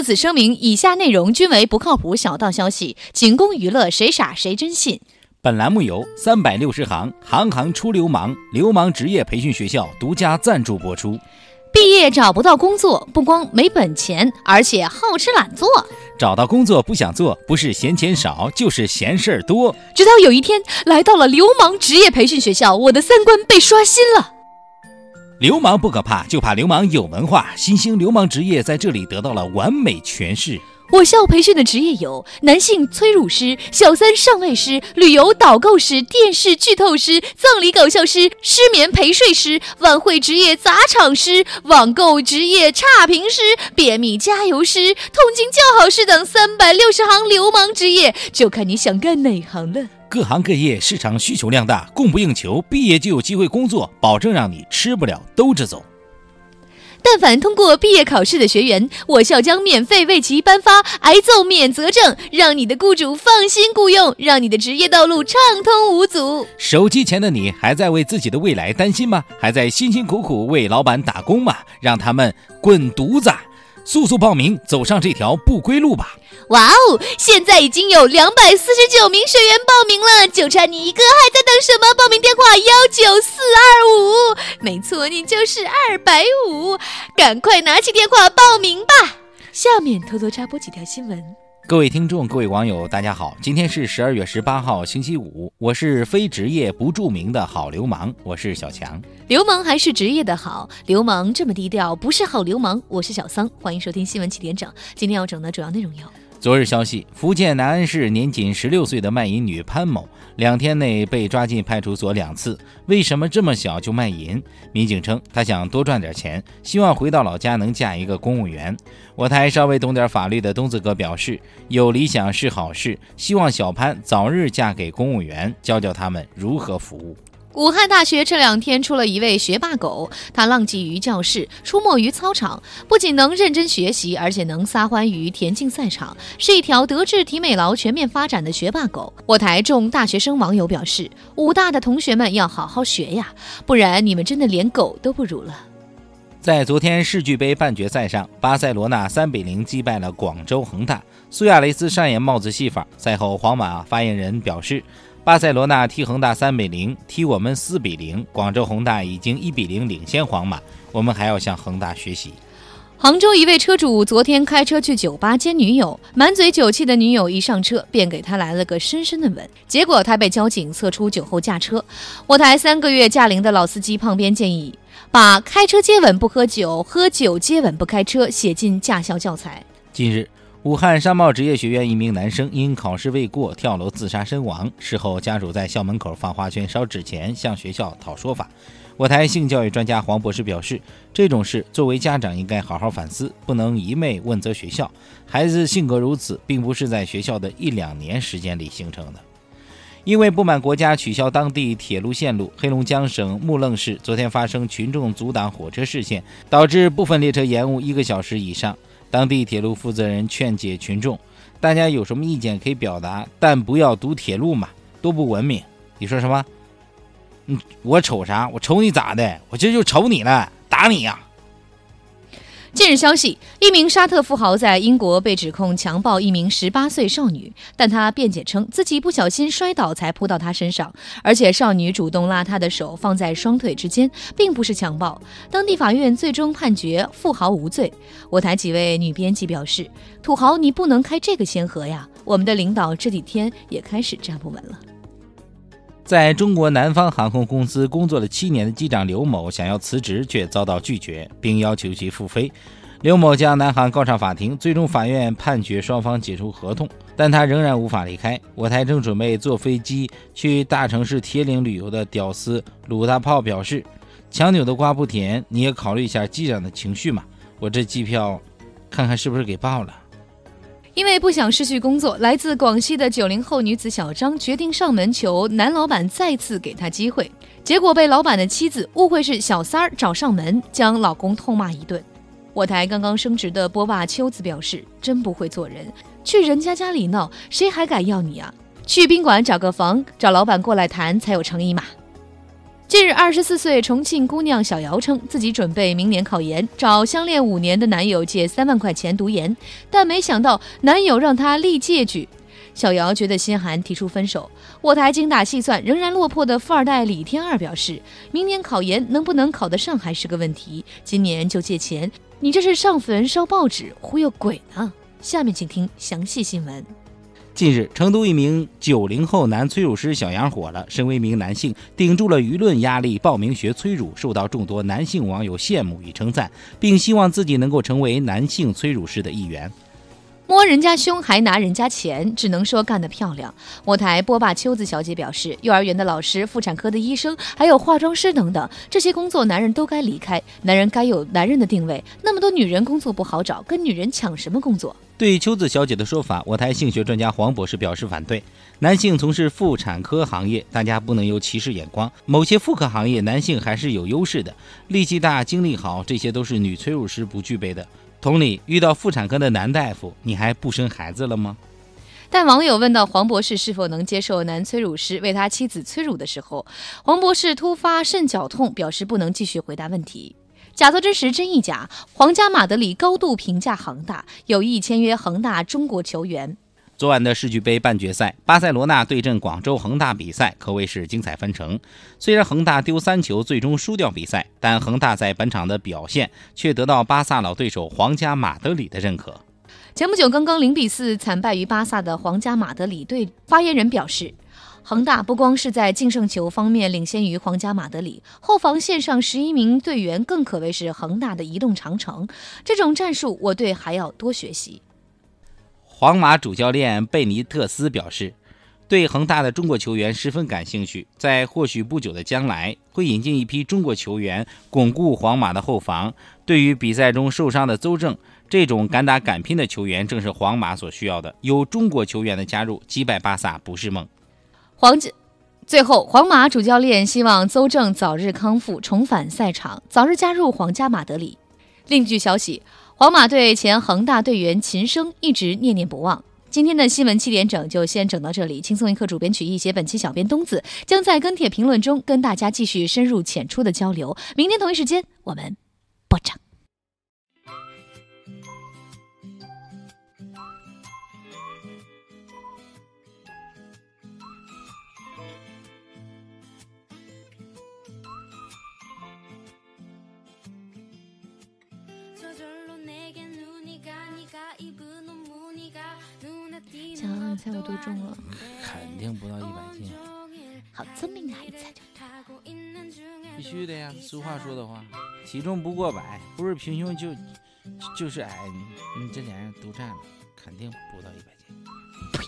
特此声明，以下内容均为不靠谱小道消息，仅供娱乐，谁傻谁真信。本栏目由三百六十行，行行出流氓，流氓职业培训学校独家赞助播出。毕业找不到工作，不光没本钱，而且好吃懒做。找到工作不想做，不是嫌钱少，就是嫌事儿多。直到有一天来到了流氓职业培训学校，我的三观被刷新了。流氓不可怕，就怕流氓有文化。新兴流氓职业在这里得到了完美诠释。我校培训的职业有男性催乳师、小三上位师、旅游导购师、电视剧透师、葬礼搞笑师、失眠陪睡师、晚会职业砸场师、网购职业差评师、便秘加油师、痛经叫好师等三百六十行流氓职业，就看你想干哪行了。各行各业市场需求量大，供不应求，毕业就有机会工作，保证让你吃不了兜着走。但凡通过毕业考试的学员，我校将免费为其颁发挨揍免责证，让你的雇主放心雇佣，让你的职业道路畅通无阻。手机前的你还在为自己的未来担心吗？还在辛辛苦苦为老板打工吗？让他们滚犊子！速速报名，走上这条不归路吧！哇哦，现在已经有两百四十九名学员报名了，就差你一个，还在等什么？报名电话幺九四二五，没错，你就是二百五，赶快拿起电话报名吧！下面偷偷插播几条新闻。各位听众，各位网友，大家好，今天是十二月十八号，星期五，我是非职业不著名的好流氓，我是小强。流氓还是职业的好，流氓这么低调，不是好流氓。我是小桑，欢迎收听新闻起点整。今天要整的主要内容有。昨日消息，福建南安市年仅十六岁的卖淫女潘某，两天内被抓进派出所两次。为什么这么小就卖淫？民警称，她想多赚点钱，希望回到老家能嫁一个公务员。我台稍微懂点法律的东子哥表示，有理想是好事，希望小潘早日嫁给公务员，教教他们如何服务。武汉大学这两天出了一位学霸狗，它浪迹于教室，出没于操场，不仅能认真学习，而且能撒欢于田径赛场，是一条德智体美劳全面发展的学霸狗。我台众大学生网友表示，武大的同学们要好好学呀，不然你们真的连狗都不如了。在昨天世俱杯半决赛上，巴塞罗那三比零击败了广州恒大，苏亚雷斯上演帽子戏法。赛后，皇马发言人表示。巴塞罗那踢恒大三比零，踢我们四比零。广州恒大已经一比零领先皇马，我们还要向恒大学习。杭州一位车主昨天开车去酒吧接女友，满嘴酒气的女友一上车便给他来了个深深的吻，结果他被交警测出酒后驾车。我台三个月驾龄的老司机胖边建议，把开车接吻不喝酒，喝酒接吻不开车写进驾校教材。近日。武汉商贸职业学院一名男生因考试未过跳楼自杀身亡，事后家属在校门口放花圈、烧纸钱，向学校讨说法。我台性教育专家黄博士表示，这种事作为家长应该好好反思，不能一昧问责学校。孩子性格如此，并不是在学校的一两年时间里形成的。因为不满国家取消当地铁路线路，黑龙江省木楞市昨天发生群众阻挡火车视线，导致部分列车延误一个小时以上。当地铁路负责人劝解群众：“大家有什么意见可以表达，但不要堵铁路嘛，多不文明。”你说什么？嗯，我瞅啥？我瞅你咋的？我这就瞅你了，打你呀！近日消息，一名沙特富豪在英国被指控强暴一名十八岁少女，但他辩解称自己不小心摔倒才扑到她身上，而且少女主动拉他的手放在双腿之间，并不是强暴。当地法院最终判决富豪无罪。我台几位女编辑表示：“土豪，你不能开这个先河呀！我们的领导这几天也开始站不稳了。”在中国南方航空公司工作了七年的机长刘某想要辞职，却遭到拒绝，并要求其复飞。刘某将南航告上法庭，最终法院判决双方解除合同，但他仍然无法离开。我台正准备坐飞机去大城市铁岭旅游的屌丝鲁大炮表示：“强扭的瓜不甜，你也考虑一下机长的情绪嘛。我这机票，看看是不是给报了。”因为不想失去工作，来自广西的九零后女子小张决定上门求男老板再次给她机会，结果被老板的妻子误会是小三儿找上门，将老公痛骂一顿。我台刚刚升职的波霸秋子表示：“真不会做人，去人家家里闹，谁还敢要你啊？去宾馆找个房，找老板过来谈才有诚意嘛。”近日，二十四岁重庆姑娘小姚称自己准备明年考研，找相恋五年的男友借三万块钱读研，但没想到男友让她立借据。小姚觉得心寒，提出分手。我台精打细算仍然落魄的富二代李天二表示，明年考研能不能考得上还是个问题，今年就借钱，你这是上坟烧报纸忽悠鬼呢？下面请听详细新闻。近日，成都一名九零后男催乳师小杨火了。身为一名男性，顶住了舆论压力，报名学催乳，受到众多男性网友羡慕与称赞，并希望自己能够成为男性催乳师的一员。摸人家胸还拿人家钱，只能说干得漂亮。我台波霸秋子小姐表示，幼儿园的老师、妇产科的医生，还有化妆师等等，这些工作男人都该离开，男人该有男人的定位。那么多女人工作不好找，跟女人抢什么工作？对秋子小姐的说法，我台性学专家黄博士表示反对。男性从事妇产科行业，大家不能有歧视眼光。某些妇科行业，男性还是有优势的，力气大、精力好，这些都是女催乳师不具备的。同理，遇到妇产科的男大夫，你还不生孩子了吗？但网友问到黄博士是否能接受男催乳师为他妻子催乳的时候，黄博士突发肾绞痛，表示不能继续回答问题。假作真实，真亦假。皇家马德里高度评价恒大，有意签约恒大中国球员。昨晚的世俱杯半决赛，巴塞罗那对阵广州恒大比赛可谓是精彩纷呈。虽然恒大丢三球，最终输掉比赛，但恒大在本场的表现却得到巴萨老对手皇家马德里的认可。前不久刚刚零比四惨败于巴萨的皇家马德里队发言人表示，恒大不光是在净胜球方面领先于皇家马德里，后防线上十一名队员更可谓是恒大的移动长城。这种战术，我队还要多学习。皇马主教练贝尼特斯表示，对恒大的中国球员十分感兴趣，在或许不久的将来会引进一批中国球员，巩固皇马的后防。对于比赛中受伤的邹正，这种敢打敢拼的球员正是皇马所需要的。有中国球员的加入，击败巴萨不是梦。皇家最后，皇马主教练希望邹正早日康复，重返赛场，早日加入皇家马德里。另据消息。皇马队前恒大队员秦升一直念念不忘。今天的新闻七点整就先整到这里。轻松一刻主编曲艺写，本期小编东子将在跟帖评论中跟大家继续深入浅出的交流。明天同一时间我们想猜我多重了？肯定不到一百斤。好聪明啊，一猜就必须的呀，俗话说的话，体重不过百，不是平胸就就是矮。你这两样都占了，肯定不到一百斤。呸！